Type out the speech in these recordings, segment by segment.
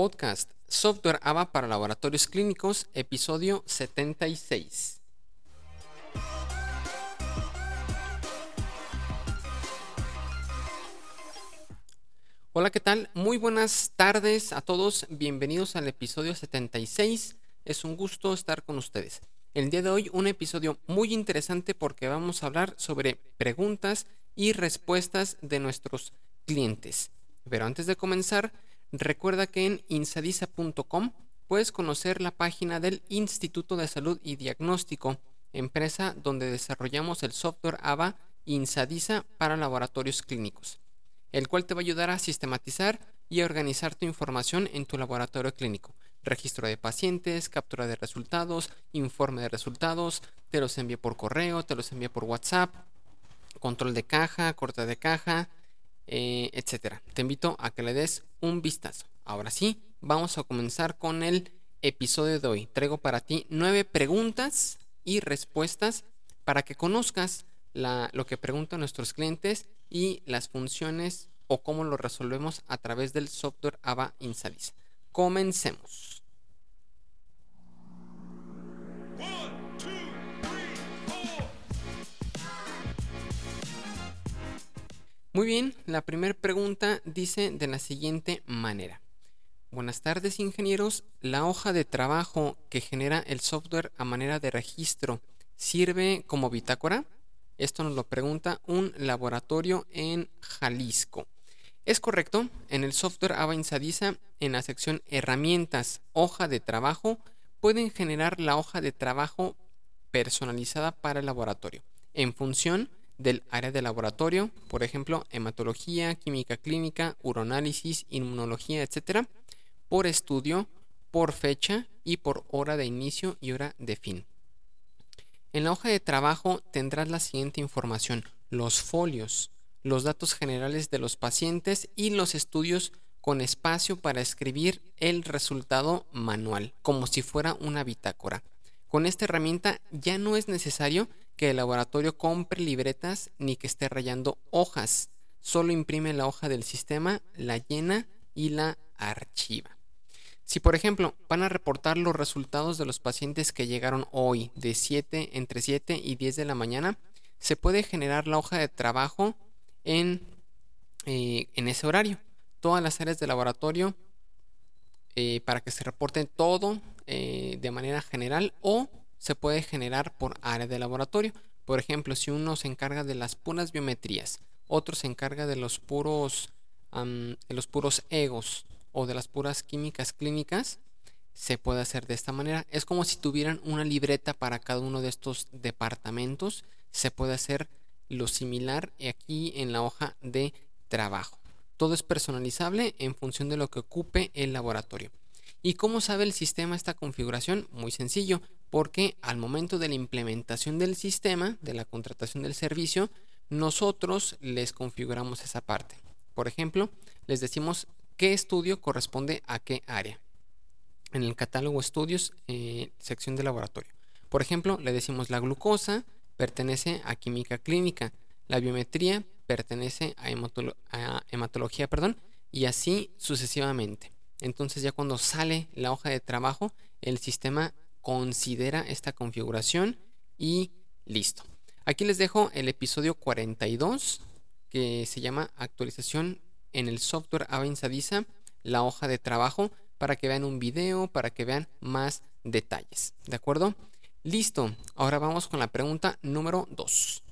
Podcast Software ABA para Laboratorios Clínicos, episodio 76. Hola, ¿qué tal? Muy buenas tardes a todos. Bienvenidos al episodio 76. Es un gusto estar con ustedes. El día de hoy un episodio muy interesante porque vamos a hablar sobre preguntas y respuestas de nuestros clientes. Pero antes de comenzar, recuerda que en insadisa.com puedes conocer la página del Instituto de Salud y Diagnóstico, empresa donde desarrollamos el software AVA Insadisa para laboratorios clínicos, el cual te va a ayudar a sistematizar y a organizar tu información en tu laboratorio clínico. Registro de pacientes, captura de resultados, informe de resultados, te los envía por correo, te los envía por WhatsApp, control de caja, corte de caja, eh, etcétera. Te invito a que le des un vistazo. Ahora sí, vamos a comenzar con el episodio de hoy. Traigo para ti nueve preguntas y respuestas para que conozcas lo que preguntan nuestros clientes y las funciones o cómo lo resolvemos a través del software AVA Insalis. Comencemos. Muy bien, la primera pregunta dice de la siguiente manera. Buenas tardes ingenieros, ¿la hoja de trabajo que genera el software a manera de registro sirve como bitácora? Esto nos lo pregunta un laboratorio en Jalisco. Es correcto, en el software Ava Insadiza, en la sección Herramientas, hoja de trabajo, pueden generar la hoja de trabajo personalizada para el laboratorio en función del área de laboratorio, por ejemplo, hematología, química clínica, uroanálisis, inmunología, etc., por estudio, por fecha y por hora de inicio y hora de fin. En la hoja de trabajo tendrás la siguiente información, los folios, los datos generales de los pacientes y los estudios con espacio para escribir el resultado manual, como si fuera una bitácora. Con esta herramienta ya no es necesario que el laboratorio compre libretas ni que esté rayando hojas. Solo imprime la hoja del sistema, la llena y la archiva. Si por ejemplo van a reportar los resultados de los pacientes que llegaron hoy de 7 entre 7 y 10 de la mañana, se puede generar la hoja de trabajo en, eh, en ese horario. Todas las áreas de laboratorio eh, para que se reporte todo eh, de manera general o se puede generar por área de laboratorio. Por ejemplo, si uno se encarga de las puras biometrías, otro se encarga de los puros, de los puros egos o de las puras químicas clínicas, se puede hacer de esta manera. Es como si tuvieran una libreta para cada uno de estos departamentos. Se puede hacer lo similar aquí en la hoja de trabajo. Todo es personalizable en función de lo que ocupe el laboratorio. ¿Y cómo sabe el sistema esta configuración? Muy sencillo, porque al momento de la implementación del sistema, de la contratación del servicio, nosotros les configuramos esa parte. Por ejemplo, les decimos qué estudio corresponde a qué área. En el catálogo estudios, eh, sección de laboratorio. Por ejemplo, le decimos la glucosa pertenece a química clínica, la biometría pertenece a, a hematología, perdón, y así sucesivamente. Entonces ya cuando sale la hoja de trabajo, el sistema considera esta configuración y listo. Aquí les dejo el episodio 42 que se llama actualización en el software Avanzadiza, la hoja de trabajo, para que vean un video, para que vean más detalles. ¿De acuerdo? Listo. Ahora vamos con la pregunta número 2.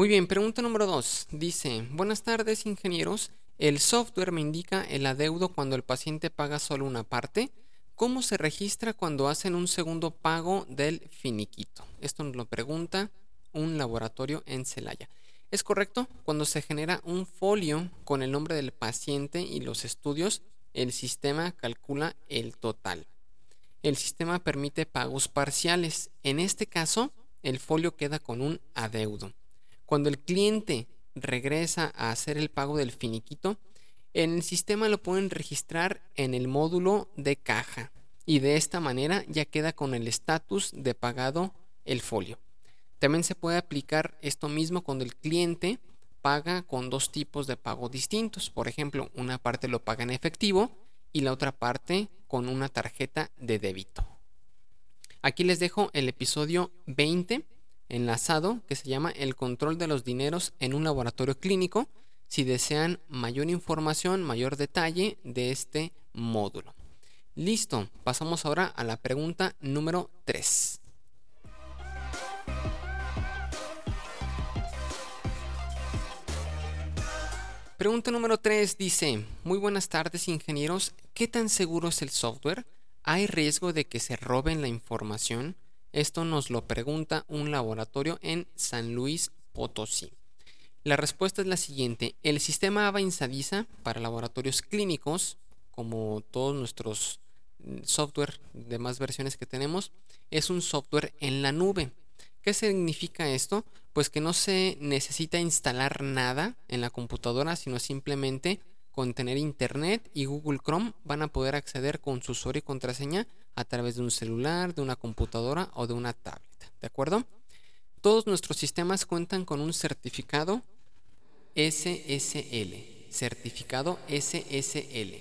Muy bien, pregunta número 2. Dice, buenas tardes ingenieros, el software me indica el adeudo cuando el paciente paga solo una parte. ¿Cómo se registra cuando hacen un segundo pago del finiquito? Esto nos lo pregunta un laboratorio en Celaya. ¿Es correcto? Cuando se genera un folio con el nombre del paciente y los estudios, el sistema calcula el total. El sistema permite pagos parciales. En este caso, el folio queda con un adeudo. Cuando el cliente regresa a hacer el pago del finiquito, en el sistema lo pueden registrar en el módulo de caja y de esta manera ya queda con el estatus de pagado el folio. También se puede aplicar esto mismo cuando el cliente paga con dos tipos de pago distintos. Por ejemplo, una parte lo paga en efectivo y la otra parte con una tarjeta de débito. Aquí les dejo el episodio 20 enlazado que se llama El control de los dineros en un laboratorio clínico si desean mayor información, mayor detalle de este módulo. Listo, pasamos ahora a la pregunta número 3. Pregunta número 3 dice, muy buenas tardes ingenieros, ¿qué tan seguro es el software? ¿Hay riesgo de que se roben la información? Esto nos lo pregunta un laboratorio en San Luis Potosí. La respuesta es la siguiente. El sistema AVA Insadisa para laboratorios clínicos, como todos nuestros mm, software de más versiones que tenemos, es un software en la nube. ¿Qué significa esto? Pues que no se necesita instalar nada en la computadora, sino simplemente con tener internet y Google Chrome van a poder acceder con su usuario y contraseña a través de un celular, de una computadora o de una tablet. ¿De acuerdo? Todos nuestros sistemas cuentan con un certificado SSL. Certificado SSL.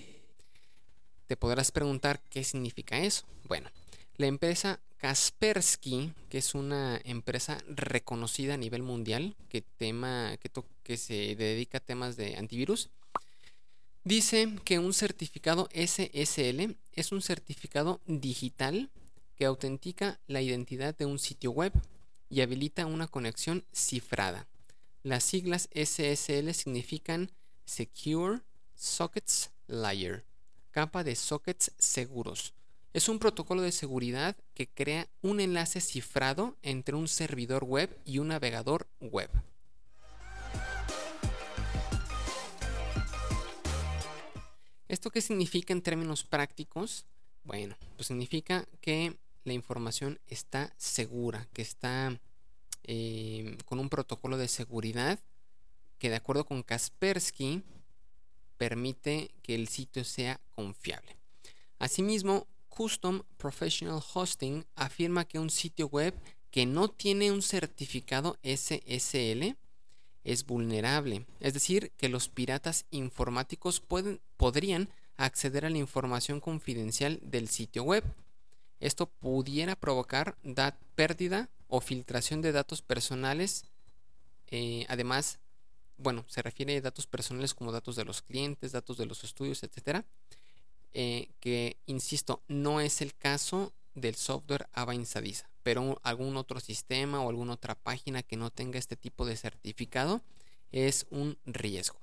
Te podrás preguntar qué significa eso. Bueno, la empresa Kaspersky, que es una empresa reconocida a nivel mundial que, tema, que, que se dedica a temas de antivirus, dice que un certificado SSL es un certificado digital que autentica la identidad de un sitio web y habilita una conexión cifrada. Las siglas SSL significan Secure Sockets Layer, capa de sockets seguros es un protocolo de seguridad que crea un enlace cifrado entre un servidor web y un navegador web. ¿Esto qué significa en términos prácticos? Bueno, pues significa que la información está segura, que está eh, con un protocolo de seguridad que de acuerdo con Kaspersky permite que el sitio sea confiable. Asimismo, Custom Professional Hosting afirma que un sitio web que no tiene un certificado SSL es vulnerable, es decir, que los piratas informáticos pueden, podrían acceder a la información confidencial del sitio web. Esto pudiera provocar pérdida o filtración de datos personales. Eh, además, bueno, se refiere a datos personales como datos de los clientes, datos de los estudios, etcétera eh, que, insisto, no es el caso del software AVA Insadisa, pero algún otro sistema o alguna otra página que no tenga este tipo de certificado es un riesgo.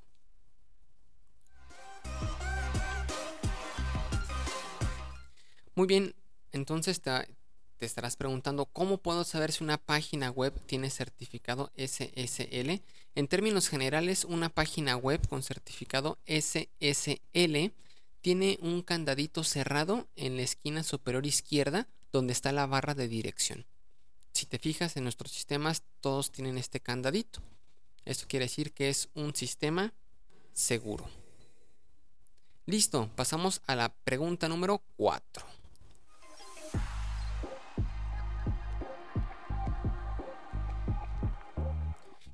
Muy bien, entonces te, estarás preguntando cómo puedo saber si una página web tiene certificado SSL. En términos generales, una página web con certificado SSL tiene un candadito cerrado en la esquina superior izquierda donde está la barra de dirección. Si te fijas en nuestros sistemas, todos tienen este candadito. Esto quiere decir que es un sistema seguro. Listo, pasamos a la pregunta número 4.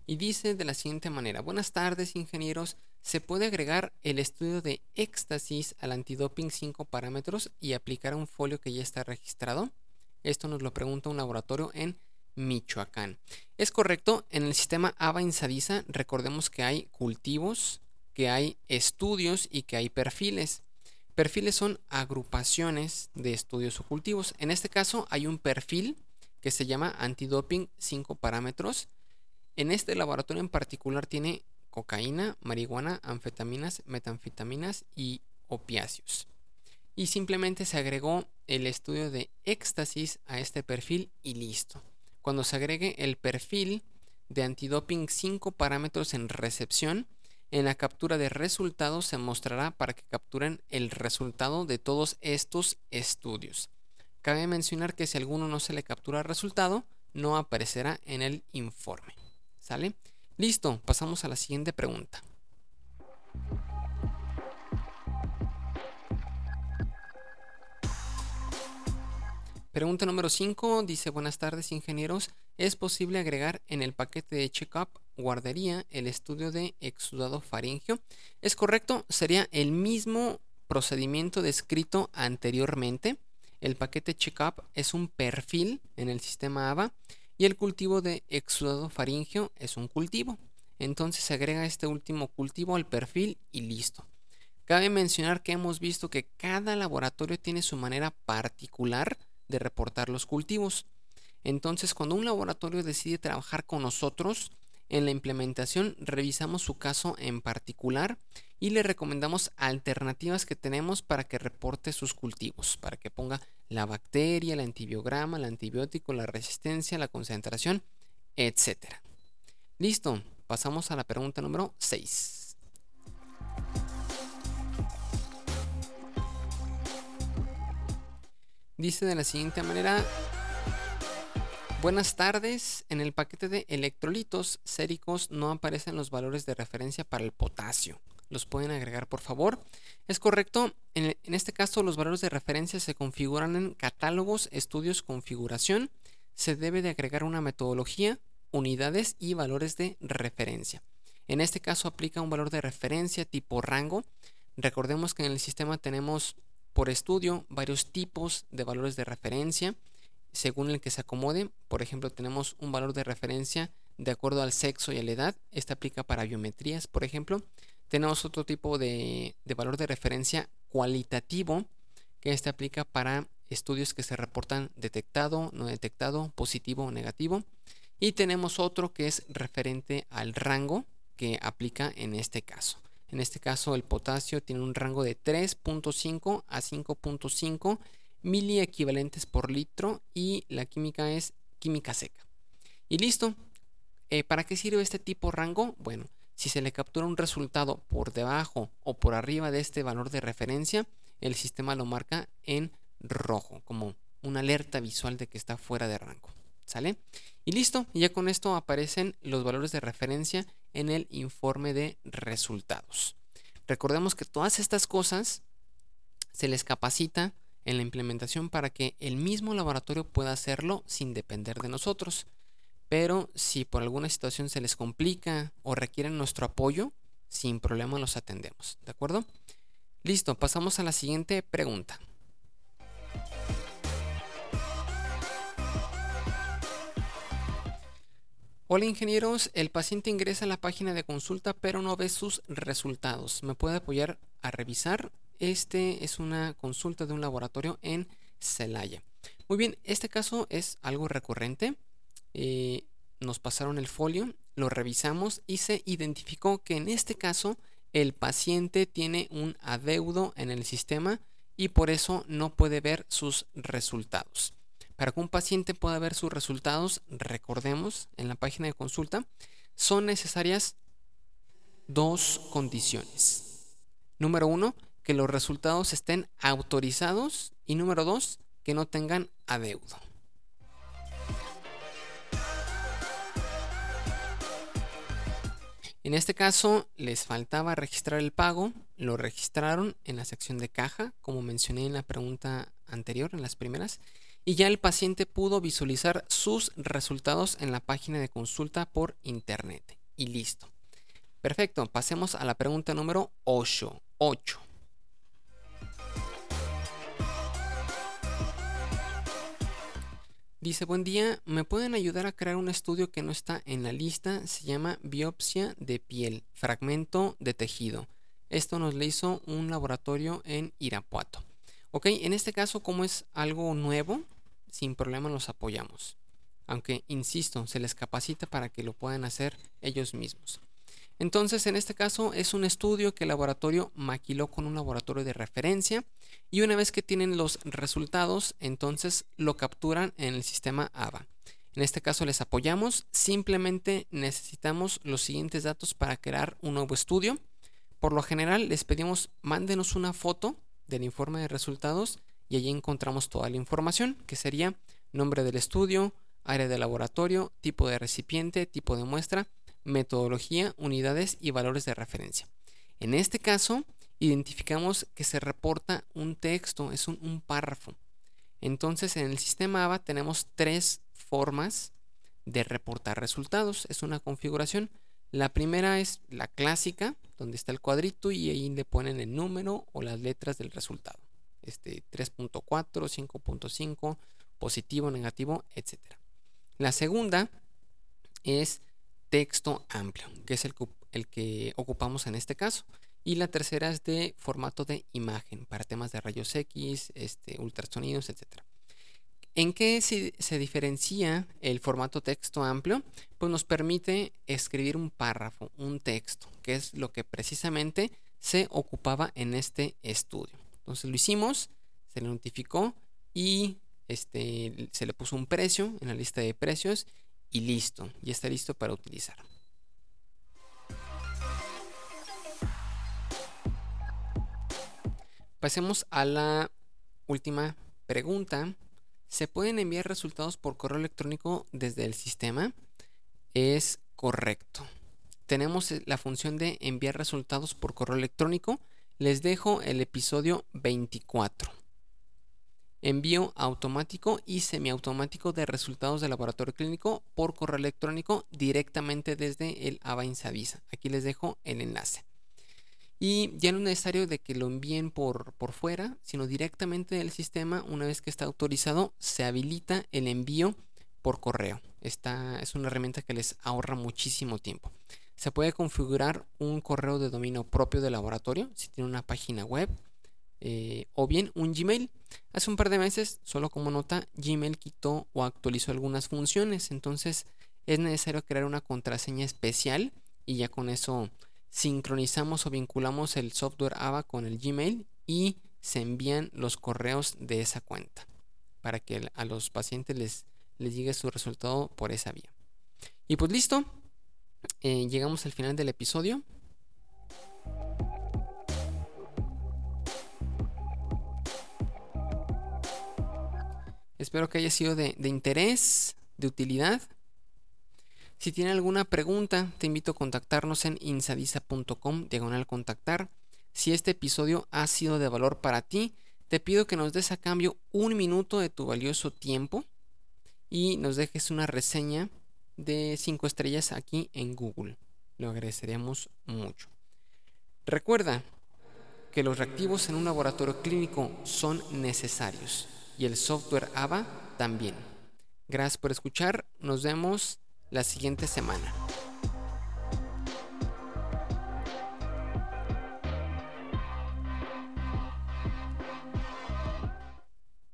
Y dice de la siguiente manera, buenas tardes ingenieros, se puede agregar el estudio de éxtasis al antidoping 5 parámetros y aplicar un folio que ya está registrado. Esto nos lo pregunta un laboratorio en Michoacán. Es correcto, en el sistema AVA Insadisa recordemos que hay cultivos, que hay estudios y que hay perfiles. Perfiles son agrupaciones de estudios o cultivos. En este caso hay un perfil que se llama antidoping 5 parámetros. En este laboratorio en particular tiene cocaína, marihuana, anfetaminas, metanfetaminas y opiáceos. Y simplemente se agregó el estudio de éxtasis a este perfil y listo. Cuando se agregue el perfil de antidoping 5 parámetros en recepción, en la captura de resultados se mostrará para que capturen el resultado de todos estos estudios. Cabe mencionar que si alguno no se le captura el resultado, no aparecerá en el informe. ¿Sale? Listo, pasamos a la siguiente pregunta. Pregunta número 5 dice, buenas tardes ingenieros, ¿es posible agregar en el paquete de checkup guardería el estudio de exudado faringio? Es correcto, sería el mismo procedimiento descrito anteriormente. El paquete checkup es un perfil en el sistema AVA y el cultivo de exudado faringio es un cultivo. Entonces se agrega este último cultivo al perfil y listo. Cabe mencionar que hemos visto que cada laboratorio tiene su manera particular de reportar los cultivos. Entonces, cuando un laboratorio decide trabajar con nosotros, en la implementación revisamos su caso en particular y le recomendamos alternativas que tenemos para que reporte sus cultivos, para que ponga la bacteria, el antibiograma, el antibiótico, la resistencia, la concentración, etc. Listo, pasamos a la pregunta número 6. Dice de la siguiente manera, buenas tardes, en el paquete de electrolitos séricos no aparecen los valores de referencia para el potasio. ¿Los pueden agregar por favor? Es correcto, en, este caso los valores de referencia se configuran en catálogos, estudios, configuración. Se debe de agregar una metodología, unidades y valores de referencia. En este caso aplica un valor de referencia tipo rango. Recordemos que en el sistema tenemos por estudio varios tipos de valores de referencia según el que se acomode. Por ejemplo, tenemos un valor de referencia de acuerdo al sexo y a la edad. Este aplica para biometrías, por ejemplo. Tenemos otro tipo de, de valor de referencia cualitativo, que este aplica para estudios que se reportan detectado, no detectado, positivo o negativo. Y tenemos otro que es referente al rango que aplica en este caso. En este caso el potasio tiene un rango de 3.5 a 5.5 miliequivalentes por litro y la química es química seca. Y listo. Eh, ¿Para qué sirve este tipo rango? Bueno, si se le captura un resultado por debajo o por arriba de este valor de referencia, el sistema lo marca en rojo, como una alerta visual de que está fuera de rango. ¿Sale? Y listo, ya con esto aparecen los valores de referencia en el informe de resultados. Recordemos que todas estas cosas se les capacita en la implementación para que el mismo laboratorio pueda hacerlo sin depender de nosotros. Pero si por alguna situación se les complica o requieren nuestro apoyo, sin problema los atendemos. ¿De acuerdo? Listo, pasamos a la siguiente pregunta. Hola ingenieros, el paciente ingresa a la página de consulta pero no ve sus resultados. ¿Me puede apoyar a revisar? Este es una consulta de un laboratorio en Celaya. Muy bien, este caso es algo recurrente. Eh, nos pasaron el folio, lo revisamos y se identificó que en este caso el paciente tiene un adeudo en el sistema y por eso no puede ver sus resultados. Para que un paciente pueda ver sus resultados, recordemos en la página de consulta, son necesarias dos condiciones. Número uno, que los resultados estén autorizados y número dos, que no tengan adeudo. En este caso les faltaba registrar el pago, lo registraron en la sección de caja, como mencioné en la pregunta anterior, en las primeras, y ya el paciente pudo visualizar sus resultados en la página de consulta por internet. Y listo. Perfecto, pasemos a la pregunta número 8. 8. Dice, buen día, ¿me pueden ayudar a crear un estudio que no está en la lista? Se llama biopsia de piel, fragmento de tejido. Esto nos lo hizo un laboratorio en Irapuato. Ok, en este caso, como es algo nuevo, sin problema los apoyamos. Aunque, insisto, se les capacita para que lo puedan hacer ellos mismos. Entonces, en este caso es un estudio que el laboratorio maquiló con un laboratorio de referencia y una vez que tienen los resultados, entonces lo capturan en el sistema AVA. En este caso les apoyamos, simplemente necesitamos los siguientes datos para crear un nuevo estudio. Por lo general les pedimos mándenos una foto del informe de resultados y allí encontramos toda la información, que sería nombre del estudio, área de laboratorio, tipo de recipiente, tipo de muestra, metodología, unidades y valores de referencia. En este caso, identificamos que se reporta un texto, es un, párrafo. Entonces en el sistema ABA tenemos tres formas de reportar resultados. Es una configuración. La primera es la clásica, donde está el cuadrito y ahí le ponen el número o las letras del resultado. Este 3.4, 5.5, positivo, negativo, etc. La segunda es texto amplio, que es el, el que ocupamos en este caso. Y la tercera es de formato de imagen para temas de rayos X, este, ultrasonidos, etc. ¿En qué se, se, diferencia el formato texto amplio? Pues nos permite escribir un párrafo, un texto, que es lo que precisamente se ocupaba en este estudio. Entonces lo hicimos, se le notificó y este, se le puso un precio en la lista de precios y listo, ya está listo para utilizar. Pasemos a la última pregunta. ¿Se pueden enviar resultados por correo electrónico desde el sistema? Es correcto. Tenemos la función de enviar resultados por correo electrónico. Les dejo el episodio 24. Envío automático y semiautomático de resultados de laboratorio clínico por correo electrónico directamente desde el ABA Insavisa. Aquí les dejo el enlace. Y ya no es necesario de que lo envíen por, por fuera, sino directamente del sistema, una vez que está autorizado, se habilita el envío por correo. Esta es una herramienta que les ahorra muchísimo tiempo. Se puede configurar un correo de dominio propio de laboratorio, si tiene una página web, eh, o bien un Gmail. Hace un par de meses, solo como nota, Gmail quitó o actualizó algunas funciones, entonces es necesario crear una contraseña especial y ya con eso sincronizamos o vinculamos el software AVA con el Gmail y se envían los correos de esa cuenta para que a los pacientes les, les llegue su resultado por esa vía. Y pues listo, eh, llegamos al final del episodio. Espero que haya sido de interés, de utilidad. Si tiene alguna pregunta, te invito a contactarnos en insadisa.com, diagonal contactar. Si este episodio ha sido de valor para ti, te pido que nos des a cambio un minuto de tu valioso tiempo y nos dejes una reseña de 5 estrellas aquí en Google. Lo agradeceríamos mucho. Recuerda que los reactivos en un laboratorio clínico son necesarios y el software AVA también. Gracias por escuchar. Nos vemos la siguiente semana.